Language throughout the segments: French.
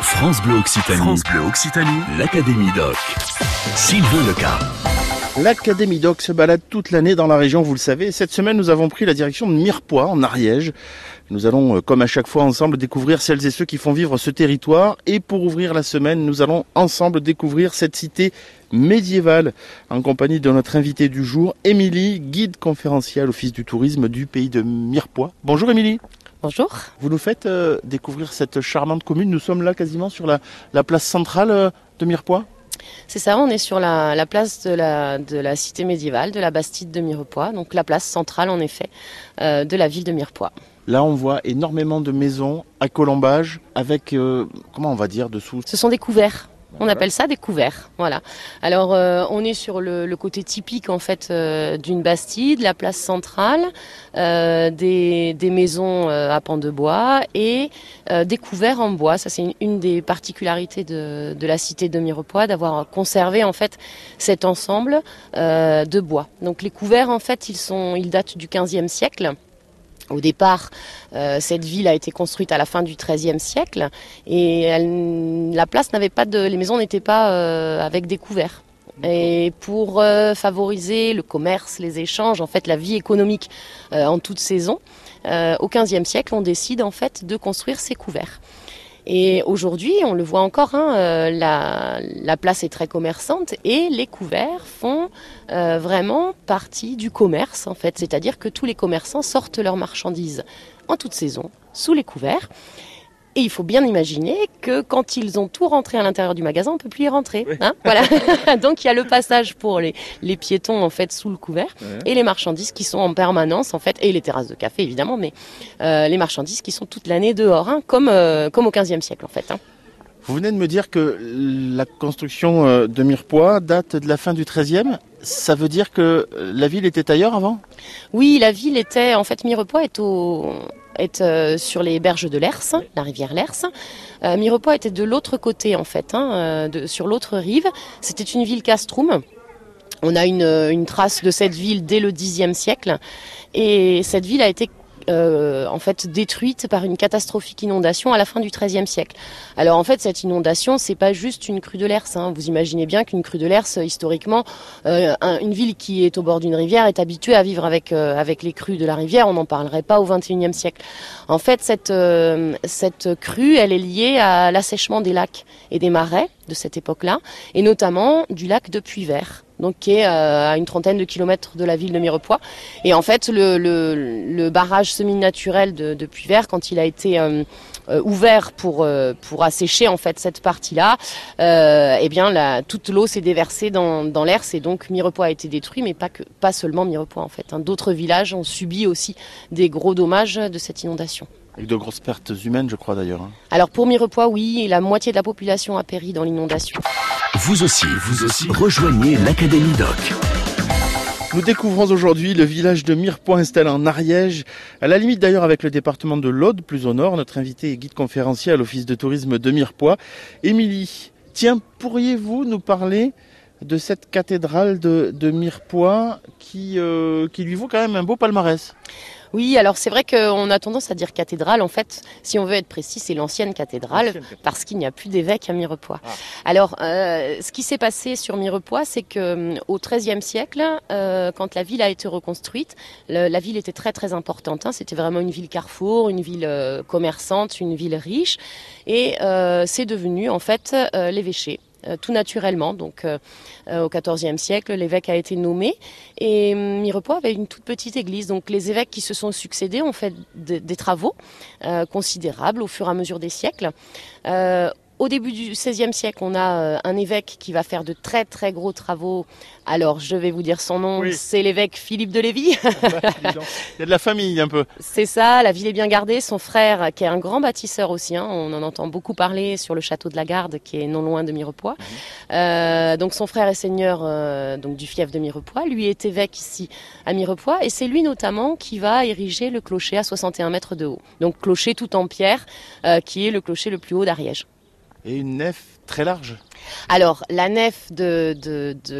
France Bleu Occitanie. France Bleu Occitanie. L'Académie Doc. Sylvain Leca. L'Académie Doc se balade toute l'année dans la région, vous le savez. Cette semaine, nous avons pris la direction de Mirepoix, en Ariège. Nous allons, euh, comme à chaque fois, ensemble découvrir celles et ceux qui font vivre ce territoire. Et pour ouvrir la semaine, nous allons ensemble découvrir cette cité médiévale en compagnie de notre invité du jour, Émilie, guide conférencière à l'Office du tourisme du pays de Mirepoix. Bonjour Émilie. Bonjour. Vous nous faites euh, découvrir cette charmante commune. Nous sommes là quasiment sur la, la place centrale euh, de Mirepoix. C'est ça, on est sur la, la place de la, de la, cité médiévale, de la Bastide de Mirepoix, donc la place centrale en effet euh, de la ville de Mirepoix. Là, on voit énormément de maisons à colombage avec, comment on va dire, dessous? Ce sont des couverts. On appelle ça des couverts, voilà. Alors euh, on est sur le, le, côté typique en fait euh, d'une bastide, la place centrale, euh, des, des, maisons à pans de bois et des couverts en bois. Ça c'est une, une, des particularités de, de, la cité de Mirepoix, d'avoir conservé en fait cet ensemble de bois. Donc les couverts en fait ils sont, ils datent du 15e siècle. Au départ, euh, cette ville a été construite à la fin du XIIIe siècle et la place n'avait pas de, les maisons n'étaient pas euh, avec des couverts. Et pour euh, favoriser le commerce, les échanges, en fait, la vie économique en toute saison, au XVe siècle, on décide en fait de construire ces couverts. Et aujourd'hui, on le voit encore, hein, euh, la, la, place est très commerçante et les couverts font euh, vraiment partie du commerce, en fait. C'est-à-dire que tous les commerçants sortent leurs marchandises en toute saison, sous les couverts. Et il faut bien imaginer que quand ils ont tout rentré à l'intérieur du magasin, on ne peut plus y rentrer. Oui. Hein voilà. Donc il y a le passage pour les, les, piétons en fait sous le couvert Ouais. et les marchandises qui sont en permanence en fait et les terrasses de café évidemment, mais euh, les marchandises qui sont toute l'année dehors, hein, comme euh, comme au 15e siècle en fait. Hein. Vous venez de me dire que la construction euh, de Mirepoix date de la fin du XIIIe. Ça veut dire que la ville était ailleurs avant? Oui, la ville était en fait Mirepoix est au est euh, sur les berges de l'Ers, la rivière l'Ers. Euh, Mirepoix était de l'autre côté en fait, hein, euh, de, sur l'autre rive. C'était une ville castrum. On a une, une, trace de cette ville dès le Xe siècle et cette ville a été euh, en fait détruite par une catastrophique inondation à la fin du XIIIe siècle. Alors en fait cette inondation c'est pas juste une crue de l'Ers. Hein. Vous imaginez bien qu'une crue de l'Ers historiquement, euh, un, une ville qui est au bord d'une rivière est habituée à vivre avec euh, avec les crues de la rivière. On n'en parlerait pas au XXIe siècle. En fait cette euh, cette crue elle est liée à l'assèchement des lacs et des marais de cette époque-là et notamment du lac de Puy-Vert donc qui est euh, à une trentaine de kilomètres de la ville de Mirepoix. Et en fait, le, barrage semi-naturel de, de Puy-Vert, quand il a été euh, euh, ouvert pour pour assécher en fait cette partie-là, eh bien toute l'eau s'est déversée dans, dans et donc Mirepoix a été détruit, mais pas seulement Mirepoix en. Hein. D'autres villages ont subi aussi des gros dommages de cette inondation. Avec de grosses pertes humaines, je crois d'ailleurs. Hein. Alors pour Mirepoix, oui, la moitié de la population a péri dans l'inondation. Vous aussi, vous aussi, rejoignez l'Académie Doc. Nous découvrons aujourd'hui le village de Mirepoix installé en Ariège, à la limite d'ailleurs avec le département de l'Aude, plus au nord. Notre invité est guide conférencier à l'Office de tourisme de Mirepoix. Émilie, tiens, pourriez-vous nous parler de cette cathédrale de, de Mirepoix qui, euh, qui lui vaut quand même un beau palmarès oui, alors c'est vrai qu'on a tendance à dire cathédrale. En fait, si on veut être précis, c'est l'ancienne cathédrale, cathédrale, parce qu'il n'y a plus d'évêque à Mirepoix. Ah. Alors, euh, ce qui s'est passé sur Mirepoix, c'est que au XIIIe siècle, euh, quand la ville a été reconstruite, le, la ville était très très importante. Hein. C'était vraiment une ville carrefour, une ville euh, commerçante, une ville riche, et euh, c'est devenu en fait euh, l'évêché. Euh, tout naturellement. Donc, euh, au XIVe siècle, l'évêque a été nommé et hum, Mirepoix avait une toute petite église. Donc, les évêques qui se sont succédés ont fait de, des travaux euh, considérables au fur et à mesure des siècles. Au début du XVIe siècle, on a euh, un évêque qui va faire de très très gros travaux. Alors, je vais vous dire son nom, oui. c'est l'évêque Philippe de Lévis. Il y a de la famille un peu. C'est ça, la ville est bien gardée. Son frère, qui est un grand bâtisseur aussi, hein, on en entend beaucoup parler sur le château de la Garde, qui est non loin de Mirepoix. Mmh. Euh, donc, son frère est seigneur euh, donc, du fief de Mirepoix. Lui est évêque ici à Mirepoix. Et c'est lui notamment qui va ériger le clocher à 61 mètres de haut. Donc, clocher tout en pierre, euh, qui est le clocher le plus haut d'Ariège et une nef très large. alors, la nef de,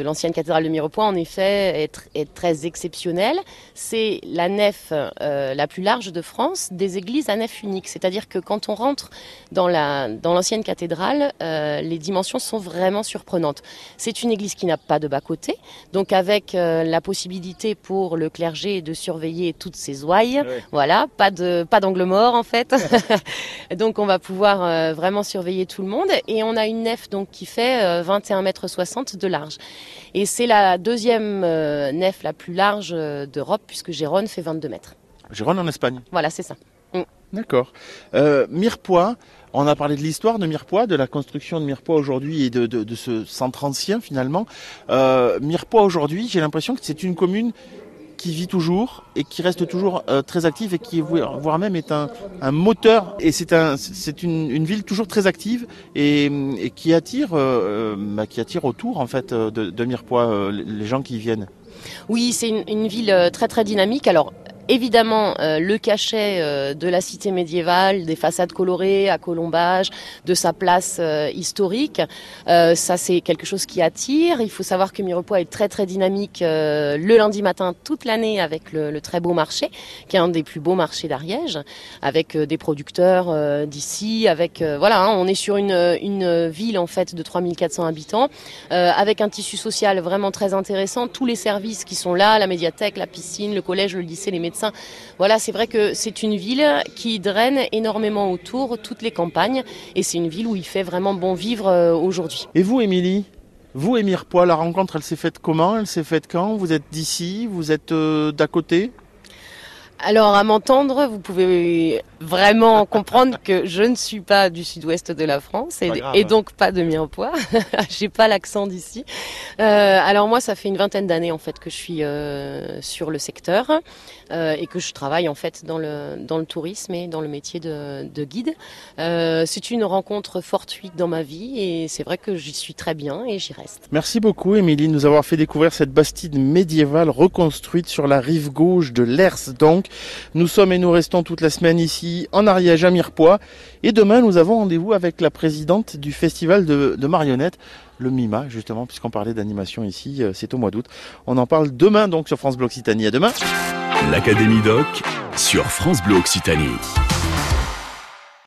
l'ancienne cathédrale de Mirepoix, en effet, est, très exceptionnelle. C'est la nef euh, la plus large de France des églises à nef unique. C'est-à-dire que quand on rentre dans l'ancienne cathédrale, euh, les dimensions sont vraiment surprenantes. C'est une église qui n'a pas de bas-côté, donc avec euh, la possibilité pour le clergé de surveiller toutes ses ouailles. Voilà, pas de pas d'angle mort en fait. donc on va pouvoir vraiment surveiller tout le monde. Et on a une nef donc qui fait 21 euh, mètres 60 de large. Et c'est la deuxième euh, nef la plus large euh, d'Europe puisque Gérone fait 22 mètres. Gérone en Espagne Voilà, c'est ça. Mm. D'accord. Euh, Mirepoix, on a parlé de l'histoire de Mirepoix, de la construction de Mirepoix aujourd'hui et de, ce centre ancien finalement. Euh, Mirepoix aujourd'hui, j'ai l'impression que c'est une commune qui vit toujours et qui reste toujours euh, très active et qui voire même est un, moteur et c'est un c'est une, ville toujours très active et, qui attire euh, euh, bah, qui attire autour en fait de, de Mirepoix les gens qui y viennent. Oui, c'est une, une, ville très très dynamique. Alors évidemment euh, le cachet euh, de la cité médiévale, des façades colorées à colombage, de sa place euh, historique. ça, c'est quelque chose qui attire. Il faut savoir que Mirepoix est très très dynamique le lundi matin toute l'année avec le, très beau marché, qui est un des plus beaux marchés d'Ariège, avec des producteurs d'ici, avec voilà, hein, on est sur une, une ville en fait de 3400 habitants, avec un tissu social vraiment très intéressant. Tous les services qui sont là, la médiathèque, la piscine, le collège, le lycée, les médecins voilà, c'est vrai que c'est une ville qui draine énormément autour toutes les campagnes et c'est une ville où il fait vraiment bon vivre euh, aujourd'hui. Et vous, Émilie? Vous et Mirepoix, la rencontre, elle s'est faite comment? Elle s'est faite quand? Vous êtes d'ici? Vous êtes euh, d'à côté? Alors, à m'entendre, vous pouvez vraiment comprendre que je ne suis pas du sud-ouest de la France et, donc pas de Mirepoix. J'ai pas l'accent d'ici. Euh, alors moi, ça fait une vingtaine d'années en fait que je suis euh, sur le secteur euh, et que je travaille en fait dans le dans le tourisme et dans le métier de, de guide. Euh, c'est une rencontre fortuite dans ma vie et c'est vrai que j'y suis très bien et j'y reste. Merci beaucoup, Émilie, de nous avoir fait découvrir cette bastide médiévale reconstruite sur la rive gauche de l'Ers. Donc, nous sommes et nous restons toute la semaine ici en Ariège à Mirepoix. Et demain, nous avons rendez-vous avec la présidente du festival de, marionnettes, le MIMA, justement, puisqu'on parlait d'animation ici, euh, c'est au mois d'août. On en parle demain donc sur France Bleu Occitanie. À demain. L'Académie Doc sur France Bleu Occitanie.